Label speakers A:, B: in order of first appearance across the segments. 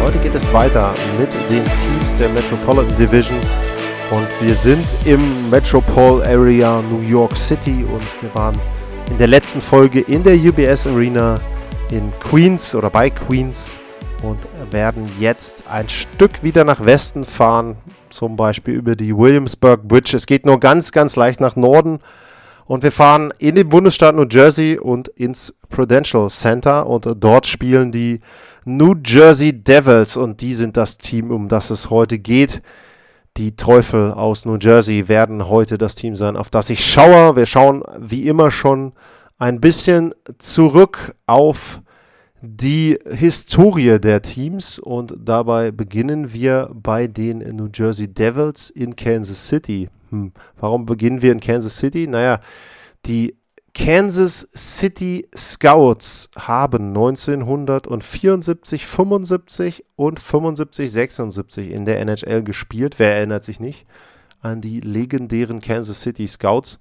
A: Heute geht es weiter mit den Teams der Metropolitan Division. Und wir sind im Metropole Area New York City. Und wir waren in der letzten Folge in der UBS Arena in Queens oder bei Queens. Und werden jetzt ein Stück wieder nach Westen fahren, zum Beispiel über die Williamsburg Bridge. Es geht nur ganz, ganz leicht nach Norden. Und wir fahren in den Bundesstaat New Jersey und ins Prudential Center. Und dort spielen die New Jersey Devils und die sind das Team, um das es heute geht. Die Teufel aus New Jersey werden heute das Team sein, auf das ich schaue. Wir schauen wie immer schon ein bisschen zurück auf die Historie der Teams und dabei beginnen wir bei den New Jersey Devils in Kansas City. Hm. Warum beginnen wir in Kansas City? Naja, die Kansas City Scouts haben 1974, 75 und 75, 76 in der NHL gespielt. Wer erinnert sich nicht an die legendären Kansas City Scouts?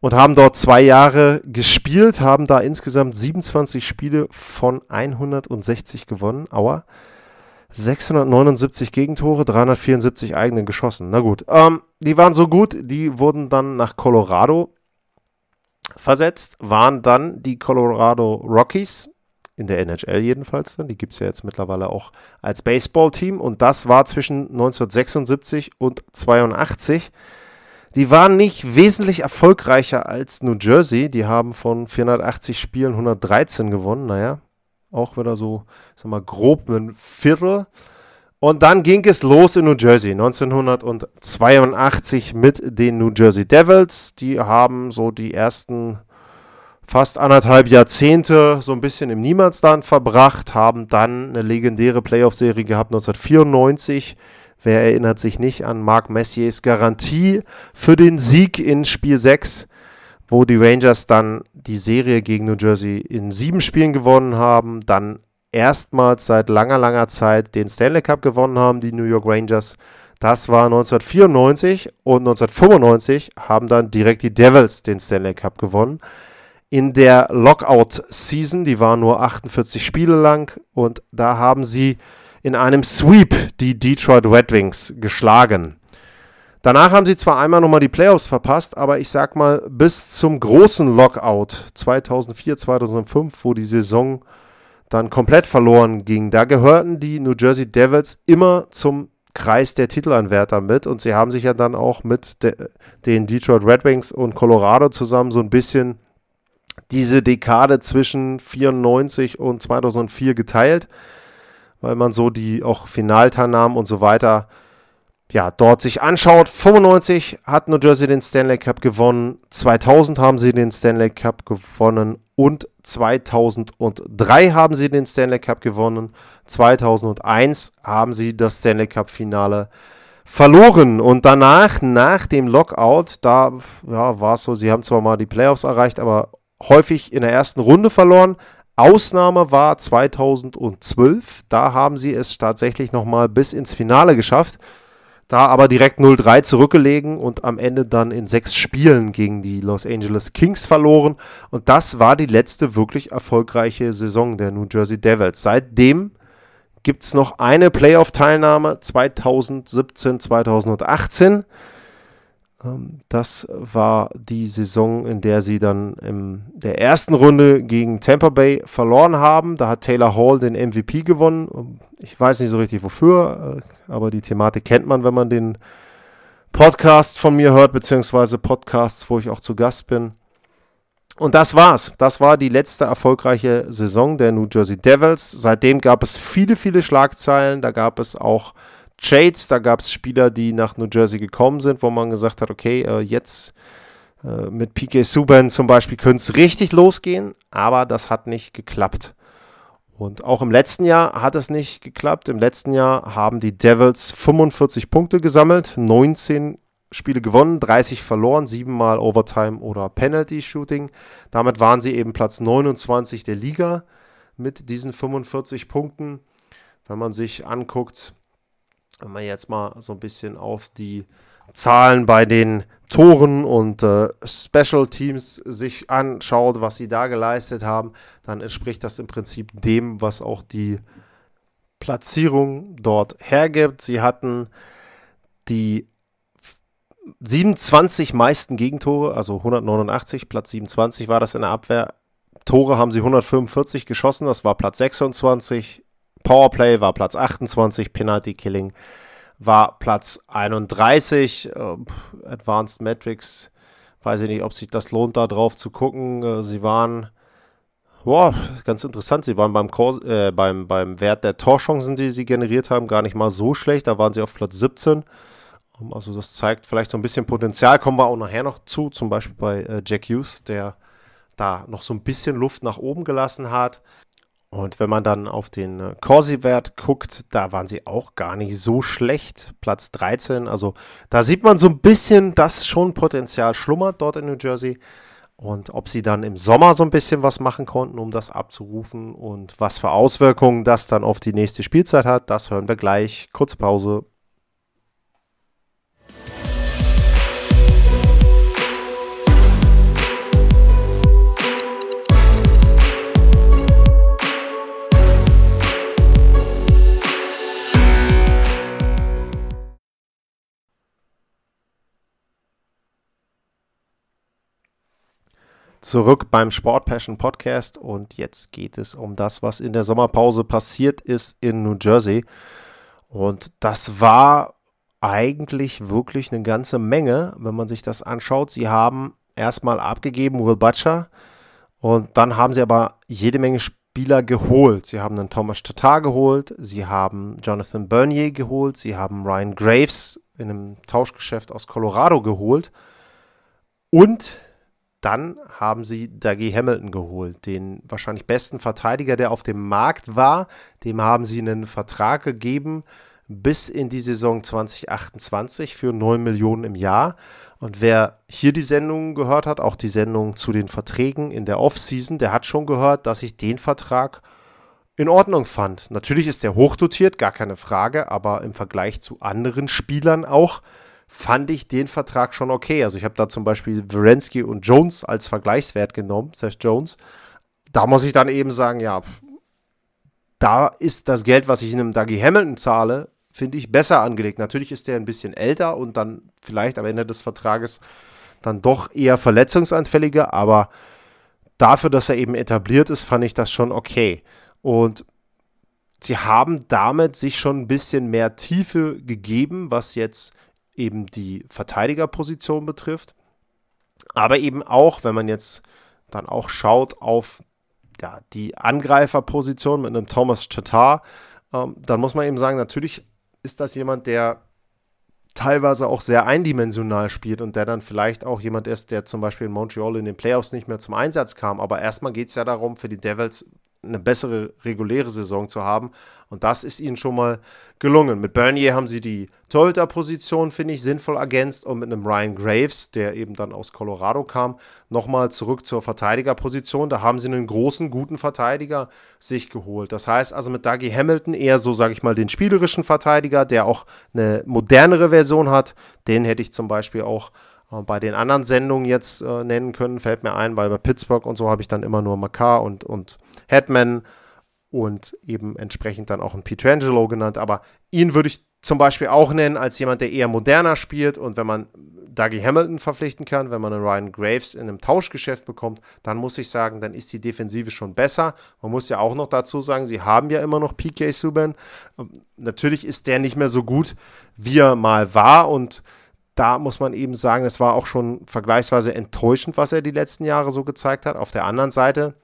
A: Und haben dort zwei Jahre gespielt, haben da insgesamt 27 Spiele von 160 gewonnen. Aua. 679 Gegentore, 374 eigenen geschossen. Na gut, ähm, die waren so gut, die wurden dann nach Colorado versetzt, waren dann die Colorado Rockies, in der NHL jedenfalls, dann. die gibt es ja jetzt mittlerweile auch als Baseballteam und das war zwischen 1976 und 82. Die waren nicht wesentlich erfolgreicher als New Jersey, die haben von 480 Spielen 113 gewonnen, naja, auch wieder so, sag mal, grob ein Viertel. Und dann ging es los in New Jersey 1982 mit den New Jersey Devils. Die haben so die ersten fast anderthalb Jahrzehnte so ein bisschen im Niemandsland verbracht, haben dann eine legendäre Playoff-Serie gehabt 1994. Wer erinnert sich nicht an Marc Messiers Garantie für den Sieg in Spiel 6? wo die Rangers dann die Serie gegen New Jersey in sieben Spielen gewonnen haben, dann erstmals seit langer, langer Zeit den Stanley Cup gewonnen haben, die New York Rangers. Das war 1994 und 1995 haben dann direkt die Devils den Stanley Cup gewonnen. In der Lockout-Season, die war nur 48 Spiele lang und da haben sie in einem Sweep die Detroit Red Wings geschlagen. Danach haben sie zwar einmal nochmal die Playoffs verpasst, aber ich sag mal, bis zum großen Lockout 2004, 2005, wo die Saison dann komplett verloren ging, da gehörten die New Jersey Devils immer zum Kreis der Titelanwärter mit und sie haben sich ja dann auch mit de den Detroit Red Wings und Colorado zusammen so ein bisschen diese Dekade zwischen 94 und 2004 geteilt, weil man so die auch Finalteilnahmen und so weiter ja, dort sich anschaut. 95 hat New Jersey den Stanley Cup gewonnen, 2000 haben sie den Stanley Cup gewonnen und 2003 haben sie den Stanley Cup gewonnen. 2001 haben sie das Stanley Cup Finale verloren und danach, nach dem Lockout, da ja, war es so, sie haben zwar mal die Playoffs erreicht, aber häufig in der ersten Runde verloren. Ausnahme war 2012, da haben sie es tatsächlich nochmal bis ins Finale geschafft. Da aber direkt 0-3 zurückgelegen und am Ende dann in sechs Spielen gegen die Los Angeles Kings verloren. Und das war die letzte wirklich erfolgreiche Saison der New Jersey Devils. Seitdem gibt es noch eine Playoff-Teilnahme 2017, 2018. Ähm, das war die Saison, in der sie dann in der ersten Runde gegen Tampa Bay verloren haben. Da hat Taylor Hall den MVP gewonnen. Ich weiß nicht so richtig wofür, äh, aber die Thematik kennt man, wenn man den Podcast von mir hört, beziehungsweise Podcasts, wo ich auch zu Gast bin. Und das war's. Das war die letzte erfolgreiche Saison der New Jersey Devils. Seitdem gab es viele, viele Schlagzeilen. Da gab es auch Trades, da gab es Spieler, die nach New Jersey gekommen sind, wo man gesagt hat, okay, äh, jetzt äh, mit PK Subban zum Beispiel könnte es richtig losgehen, aber das hat nicht geklappt. Und auch im letzten Jahr hat es nicht geklappt. Im letzten Jahr haben die Devils 45 Punkte gesammelt, 19 Spiele gewonnen, 30 verloren, 7 mal Overtime oder Penalty Shooting. Damit waren sie eben Platz 29 der Liga mit diesen 45 Punkten. Wenn man sich anguckt, wenn man jetzt mal so ein bisschen auf die Zahlen bei den Toren und äh, Special Teams sich anschaut, was sie da geleistet haben, dann entspricht das im Prinzip dem, was auch die Platzierung dort hergibt. Sie hatten die 27 meisten Gegentore, also 189, Platz 27 war das in der Abwehr. Tore haben sie 145 geschossen, das war Platz 26. Powerplay war Platz 28, Penalty Killing war Platz 31. Äh, Advanced Metrics, weiß ich nicht, ob sich das lohnt, da drauf zu gucken. Äh, sie waren, boah, ganz interessant, sie waren beim, Kurs, äh, beim, beim Wert der Torchancen, die sie generiert haben, gar nicht mal so schlecht. Da waren sie auf Platz 17. Um, also das zeigt vielleicht so ein bisschen Potenzial. Kommen wir auch nachher noch zu, zum Beispiel bei äh, Jack Hughes, der da noch so ein bisschen Luft nach oben gelassen hat. Und wenn man dann auf den äh, Corsi-Wert guckt, da waren sie auch gar nicht so schlecht. Platz 13. Also da sieht man so ein bisschen, dass schon Potenzial schlummert dort in New Jersey. Und ob sie dann im Sommer so ein bisschen was machen konnten, um das abzurufen und was für Auswirkungen das dann auf die nächste Spielzeit hat, das hören wir gleich. Kurze Pause. Zurück beim Sport Passion Podcast und jetzt geht es um das, was in der Sommerpause passiert ist in New Jersey. Und das war eigentlich wirklich eine ganze Menge, wenn man sich das anschaut. Sie haben erstmal abgegeben Will Butcher und dann haben sie aber jede Menge Spieler geholt. Sie haben einen Thomas Tatar geholt, sie haben Jonathan Bernier geholt, sie haben Ryan Graves in einem Tauschgeschäft aus Colorado geholt und dann haben sie Dougie Hamilton geholt, den wahrscheinlich besten Verteidiger, der auf dem Markt war. Dem haben sie einen Vertrag gegeben bis in die Saison 2028 für 9 Millionen im Jahr. Und wer hier die Sendung gehört hat, auch die Sendung zu den Verträgen in der Offseason, der hat schon gehört, dass ich den Vertrag in Ordnung fand. Natürlich ist der hochdotiert, gar keine Frage, aber im Vergleich zu anderen Spielern auch fand ich den Vertrag schon okay. Also ich habe da zum Beispiel Werensky und Jones als Vergleichswert genommen, Seth Jones. Da muss ich dann eben sagen, ja, da ist das Geld, was ich in einem Dougie Hamilton zahle, finde ich besser angelegt. Natürlich ist der ein bisschen älter und dann vielleicht am Ende des Vertrages dann doch eher verletzungsanfälliger, aber dafür, dass er eben etabliert ist, fand ich das schon okay. Und sie haben damit sich schon ein bisschen mehr Tiefe gegeben, was jetzt eben die Verteidigerposition betrifft. Aber eben auch, wenn man jetzt dann auch schaut auf ja, die Angreiferposition mit einem Thomas Tatar, ähm, dann muss man eben sagen, natürlich ist das jemand, der teilweise auch sehr eindimensional spielt und der dann vielleicht auch jemand ist, der zum Beispiel in Montreal in den Playoffs nicht mehr zum Einsatz kam. Aber erstmal geht es ja darum, für die Devils eine bessere reguläre Saison zu haben. Und das ist ihnen schon mal gelungen. Mit Bernier haben sie die Torhüter-Position, finde ich, sinnvoll ergänzt und mit einem Ryan Graves, der eben dann aus Colorado kam, nochmal zurück zur Verteidigerposition. Da haben sie einen großen, guten Verteidiger sich geholt. Das heißt also mit Dougie Hamilton eher so, sage ich mal, den spielerischen Verteidiger, der auch eine modernere Version hat. Den hätte ich zum Beispiel auch bei den anderen Sendungen jetzt äh, nennen können, fällt mir ein, weil bei Pittsburgh und so habe ich dann immer nur Makar und, und Hetman und eben entsprechend dann auch ein Pietrangelo genannt. Aber ihn würde ich zum Beispiel auch nennen als jemand, der eher moderner spielt. Und wenn man Dougie Hamilton verpflichten kann, wenn man einen Ryan Graves in einem Tauschgeschäft bekommt, dann muss ich sagen, dann ist die Defensive schon besser. Man muss ja auch noch dazu sagen, sie haben ja immer noch PK Subban. Ähm, natürlich ist der nicht mehr so gut, wie er mal war und da muss man eben sagen, es war auch schon vergleichsweise enttäuschend, was er die letzten Jahre so gezeigt hat. Auf der anderen Seite,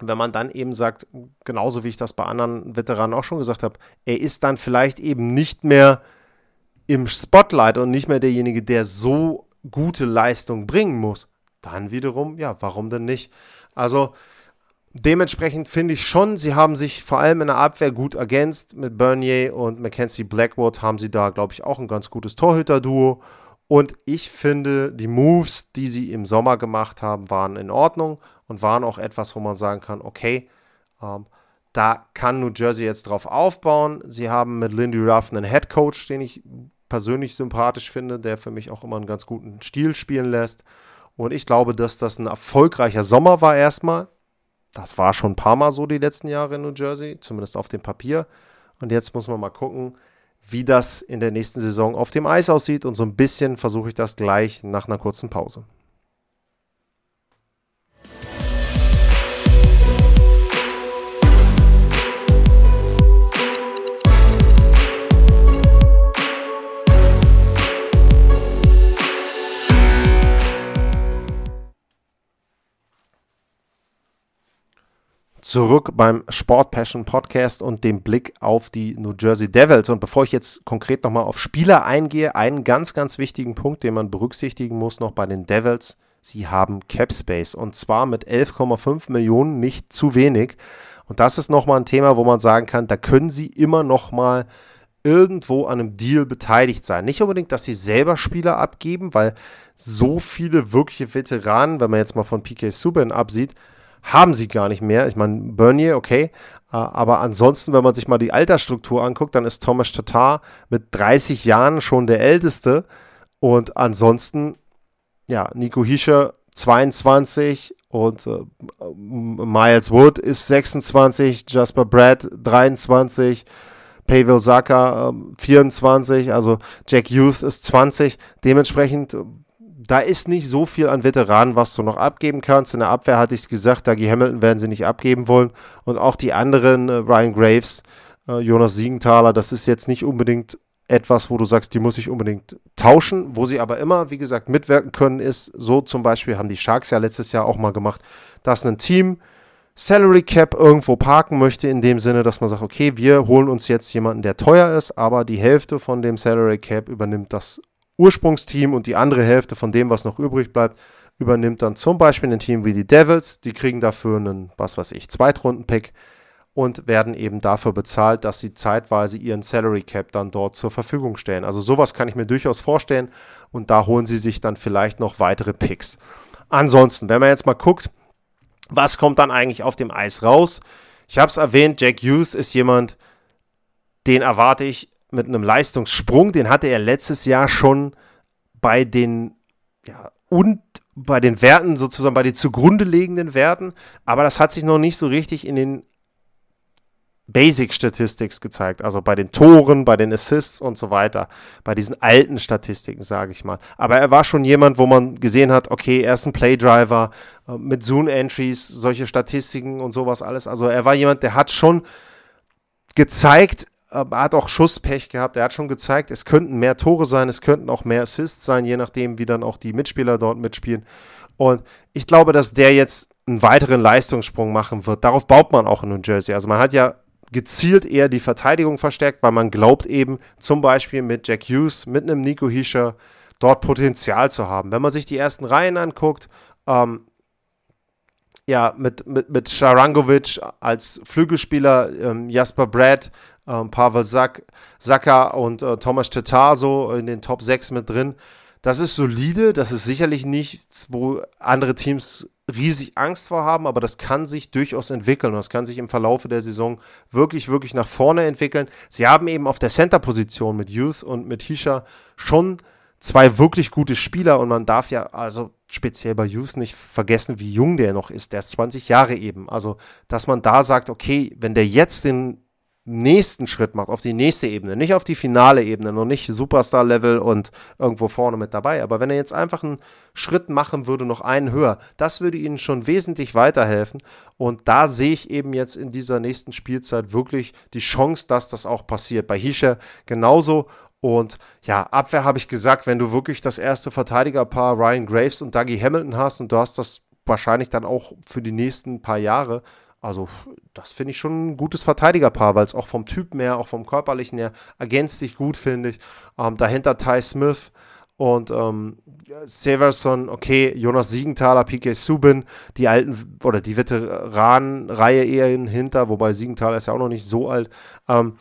A: wenn man dann eben sagt, genauso wie ich das bei anderen Veteranen auch schon gesagt habe, er ist dann vielleicht eben nicht mehr im Spotlight und nicht mehr derjenige, der so gute Leistung bringen muss, dann wiederum, ja, warum denn nicht? Also dementsprechend finde ich schon, sie haben sich vor allem in der Abwehr gut ergänzt. Mit Bernier und Mackenzie Blackwood haben sie da, glaube ich, auch ein ganz gutes Torhüter-Duo. Und ich finde, die Moves, die sie im Sommer gemacht haben, waren in Ordnung und waren auch etwas, wo man sagen kann, okay, ähm, da kann New Jersey jetzt drauf aufbauen. Sie haben mit Lindy Ruff einen Head Coach, den ich persönlich sympathisch finde, der für mich auch immer einen ganz guten Stil spielen lässt. Und ich glaube, dass das ein erfolgreicher Sommer war erstmal. Das war schon ein paar Mal so die letzten Jahre in New Jersey, zumindest auf dem Papier. Und jetzt muss man mal gucken, wie das in der nächsten Saison auf dem Eis aussieht. Und so ein bisschen versuche ich das gleich nach einer kurzen Pause. Zurück beim Sport Passion Podcast und dem Blick auf die New Jersey Devils. Und bevor ich jetzt konkret nochmal auf Spieler eingehe, einen ganz, ganz wichtigen Punkt, den man berücksichtigen muss noch bei den Devils. Sie haben Cap Space und zwar mit 11,5 Millionen nicht zu wenig. Und das ist nochmal ein Thema, wo man sagen kann, da können sie immer nochmal irgendwo an einem Deal beteiligt sein. Nicht unbedingt, dass sie selber Spieler abgeben, weil so viele wirkliche Veteranen, wenn man jetzt mal von PK Subban absieht, haben sie gar nicht mehr. Ich meine, Bernier, okay. Äh, aber ansonsten, wenn man sich mal die Altersstruktur anguckt, dann ist Thomas Tatar mit 30 Jahren schon der Älteste. Und ansonsten, ja, Nico Hischer 22 und äh, Miles Wood ist 26, Jasper Brad 23, Pavel Saka äh, 24, also Jack Youth ist 20. Dementsprechend da ist nicht so viel an Veteranen, was du noch abgeben kannst. In der Abwehr hatte ich es gesagt, Dagi Hamilton werden sie nicht abgeben wollen. Und auch die anderen, äh, Ryan Graves, äh, Jonas Siegenthaler, das ist jetzt nicht unbedingt etwas, wo du sagst, die muss ich unbedingt tauschen. Wo sie aber immer, wie gesagt, mitwirken können, ist so zum Beispiel, haben die Sharks ja letztes Jahr auch mal gemacht, dass ein Team Salary Cap irgendwo parken möchte, in dem Sinne, dass man sagt, okay, wir holen uns jetzt jemanden, der teuer ist, aber die Hälfte von dem Salary Cap übernimmt das Ursprungsteam und die andere Hälfte von dem, was noch übrig bleibt, übernimmt dann zum Beispiel ein Team wie die Devils. Die kriegen dafür einen, was weiß ich, Zweitrunden-Pick und werden eben dafür bezahlt, dass sie zeitweise ihren Salary Cap dann dort zur Verfügung stellen. Also sowas kann ich mir durchaus vorstellen und da holen sie sich dann vielleicht noch weitere Picks. Ansonsten, wenn man jetzt mal guckt, was kommt dann eigentlich auf dem Eis raus? Ich habe es erwähnt, Jack Hughes ist jemand, den erwarte ich mit einem Leistungssprung, den hatte er letztes Jahr schon bei den, ja, und bei den Werten, sozusagen bei den zugrunde liegenden Werten, aber das hat sich noch nicht so richtig in den Basic Statistics gezeigt, also bei den Toren, bei den Assists und so weiter, bei diesen alten Statistiken, sage ich mal. Aber er war schon jemand, wo man gesehen hat, okay, er ist ein Playdriver äh, mit Zoom Entries, solche Statistiken und sowas alles. Also er war jemand, der hat schon gezeigt, hat auch Schusspech gehabt. Er hat schon gezeigt, es könnten mehr Tore sein, es könnten auch mehr Assists sein, je nachdem, wie dann auch die Mitspieler dort mitspielen. Und ich glaube, dass der jetzt einen weiteren Leistungssprung machen wird. Darauf baut man auch in New Jersey. Also man hat ja gezielt eher die Verteidigung verstärkt, weil man glaubt eben zum Beispiel mit Jack Hughes, mit einem Nico Hischer dort Potenzial zu haben. Wenn man sich die ersten Reihen anguckt, ähm, ja, mit, mit, mit Sharangovic als Flügelspieler, ähm, Jasper Brad ähm, Pavel Sack, Saka und äh, Thomas Tatar so in den Top 6 mit drin. Das ist solide, das ist sicherlich nichts, wo andere Teams riesig Angst vor haben, aber das kann sich durchaus entwickeln und das kann sich im Verlaufe der Saison wirklich, wirklich nach vorne entwickeln. Sie haben eben auf der Center-Position mit Youth und mit Hisha schon zwei wirklich gute Spieler und man darf ja also speziell bei Youth nicht vergessen, wie jung der noch ist. Der ist 20 Jahre eben. Also, dass man da sagt, okay, wenn der jetzt den nächsten Schritt macht, auf die nächste Ebene, nicht auf die finale Ebene, noch nicht Superstar-Level und irgendwo vorne mit dabei, aber wenn er jetzt einfach einen Schritt machen würde, noch einen höher, das würde ihnen schon wesentlich weiterhelfen. Und da sehe ich eben jetzt in dieser nächsten Spielzeit wirklich die Chance, dass das auch passiert. Bei Hischer genauso. Und ja, Abwehr habe ich gesagt, wenn du wirklich das erste Verteidigerpaar Ryan Graves und Dougie Hamilton hast und du hast das wahrscheinlich dann auch für die nächsten paar Jahre, also, das finde ich schon ein gutes Verteidigerpaar, weil es auch vom Typ her, auch vom körperlichen her, ergänzt sich gut, finde ich. Ähm, dahinter Ty Smith Und ähm, Severson, okay, Jonas Siegenthaler, PK Subin, die alten oder die Veteranenreihe eher hinter, wobei Siegenthaler ist ja auch noch nicht so alt. Ähm,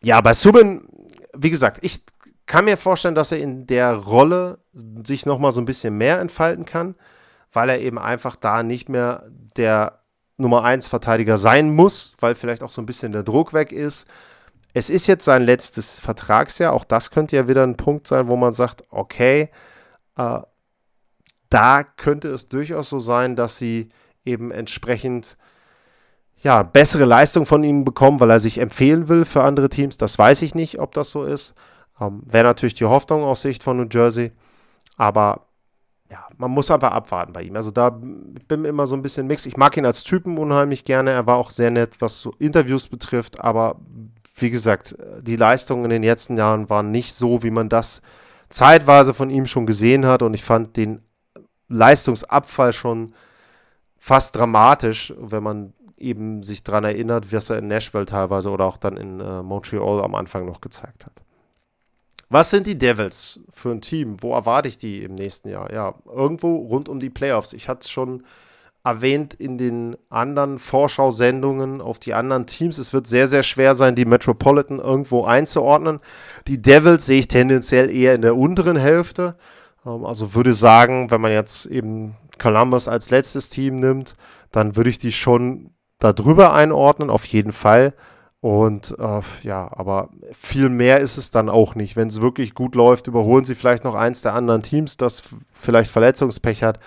A: ja, bei Subin, wie gesagt, ich kann mir vorstellen, dass er in der Rolle sich nochmal so ein bisschen mehr entfalten kann, weil er eben einfach da nicht mehr der Nummer 1 Verteidiger sein muss, weil vielleicht auch so ein bisschen der Druck weg ist. Es ist jetzt sein letztes Vertragsjahr, auch das könnte ja wieder ein Punkt sein, wo man sagt, okay, äh, da könnte es durchaus so sein, dass sie eben entsprechend ja, bessere Leistung von ihm bekommen, weil er sich empfehlen will für andere Teams. Das weiß ich nicht, ob das so ist. Ähm, Wäre natürlich die Hoffnung aus Sicht von New Jersey. Aber ja, man muss einfach abwarten bei ihm. Also da bin ich immer so ein bisschen mixed. Ich mag ihn als Typen unheimlich gerne. Er war auch sehr nett, was so Interviews betrifft. Aber wie gesagt, die Leistungen in den letzten Jahren waren nicht so, wie man das zeitweise von ihm schon gesehen hat. Und ich fand den Leistungsabfall schon fast dramatisch, wenn man eben sich daran erinnert, was er in Nashville teilweise oder auch dann in äh, Montreal am Anfang noch gezeigt hat. Was sind die Devils für ein Team? Wo erwarte ich die im nächsten Jahr? Ja, irgendwo rund um die Playoffs. Ich hatte es schon erwähnt in den anderen Vorschau-Sendungen auf die anderen Teams. Es wird sehr, sehr schwer sein, die Metropolitan irgendwo einzuordnen. Die Devils sehe ich tendenziell eher in der unteren Hälfte. Ähm, also würde sagen, wenn man jetzt eben Columbus als letztes Team nimmt, dann würde ich die schon da drüber einordnen, auf jeden Fall. Und äh, ja, aber viel mehr ist es dann auch nicht. Wenn es wirklich gut läuft, überholen sie vielleicht noch eins der anderen Teams, das vielleicht Verletzungspech hat.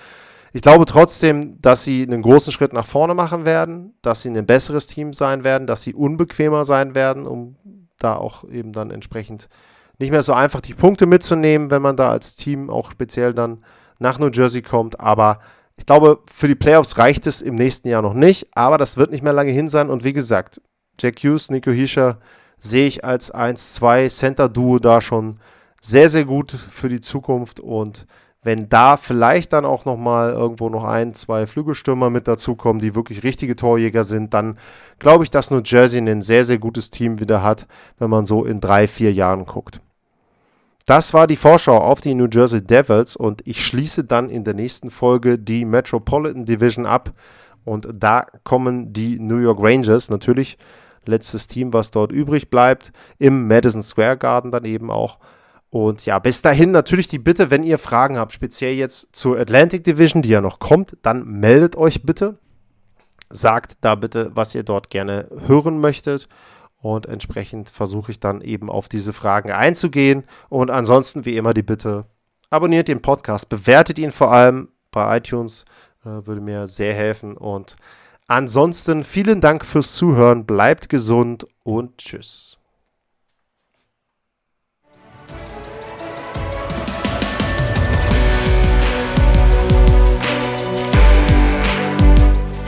A: Ich glaube trotzdem, dass sie einen großen Schritt nach vorne machen werden, dass sie ein besseres Team sein werden, dass sie unbequemer sein werden, um da auch eben dann entsprechend nicht mehr so einfach die Punkte mitzunehmen, wenn man da als Team auch speziell dann nach New Jersey kommt. Aber ich glaube, für die Playoffs reicht es im nächsten Jahr noch nicht, aber das wird nicht mehr lange hin sein. Und wie gesagt, Jack Hughes, Nico Hischer sehe ich als 1-2 Center-Duo da schon sehr, sehr gut für die Zukunft. Und wenn da vielleicht dann auch nochmal irgendwo noch ein, zwei Flügelstürmer mit dazukommen, die wirklich richtige Torjäger sind, dann glaube ich, dass New Jersey ein sehr, sehr gutes Team wieder hat, wenn man so in drei, vier Jahren guckt. Das war die Vorschau auf die New Jersey Devils und ich schließe dann in der nächsten Folge die Metropolitan Division ab und da kommen die New York Rangers natürlich letztes Team, was dort übrig bleibt, im Madison Square Garden dann eben auch. Und ja, bis dahin natürlich die Bitte, wenn ihr Fragen habt, speziell jetzt zur Atlantic Division, die ja noch kommt, dann meldet euch bitte. Sagt da bitte, was ihr dort gerne hören möchtet. Und entsprechend versuche ich dann eben auf diese Fragen einzugehen. Und ansonsten, wie immer, die Bitte, abonniert den Podcast, bewertet ihn vor allem bei iTunes, äh, würde mir sehr helfen. Und Ansonsten vielen Dank fürs Zuhören, bleibt gesund und tschüss.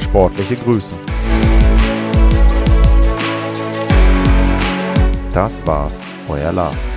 B: Sportliche Grüße. Das war's, euer Lars.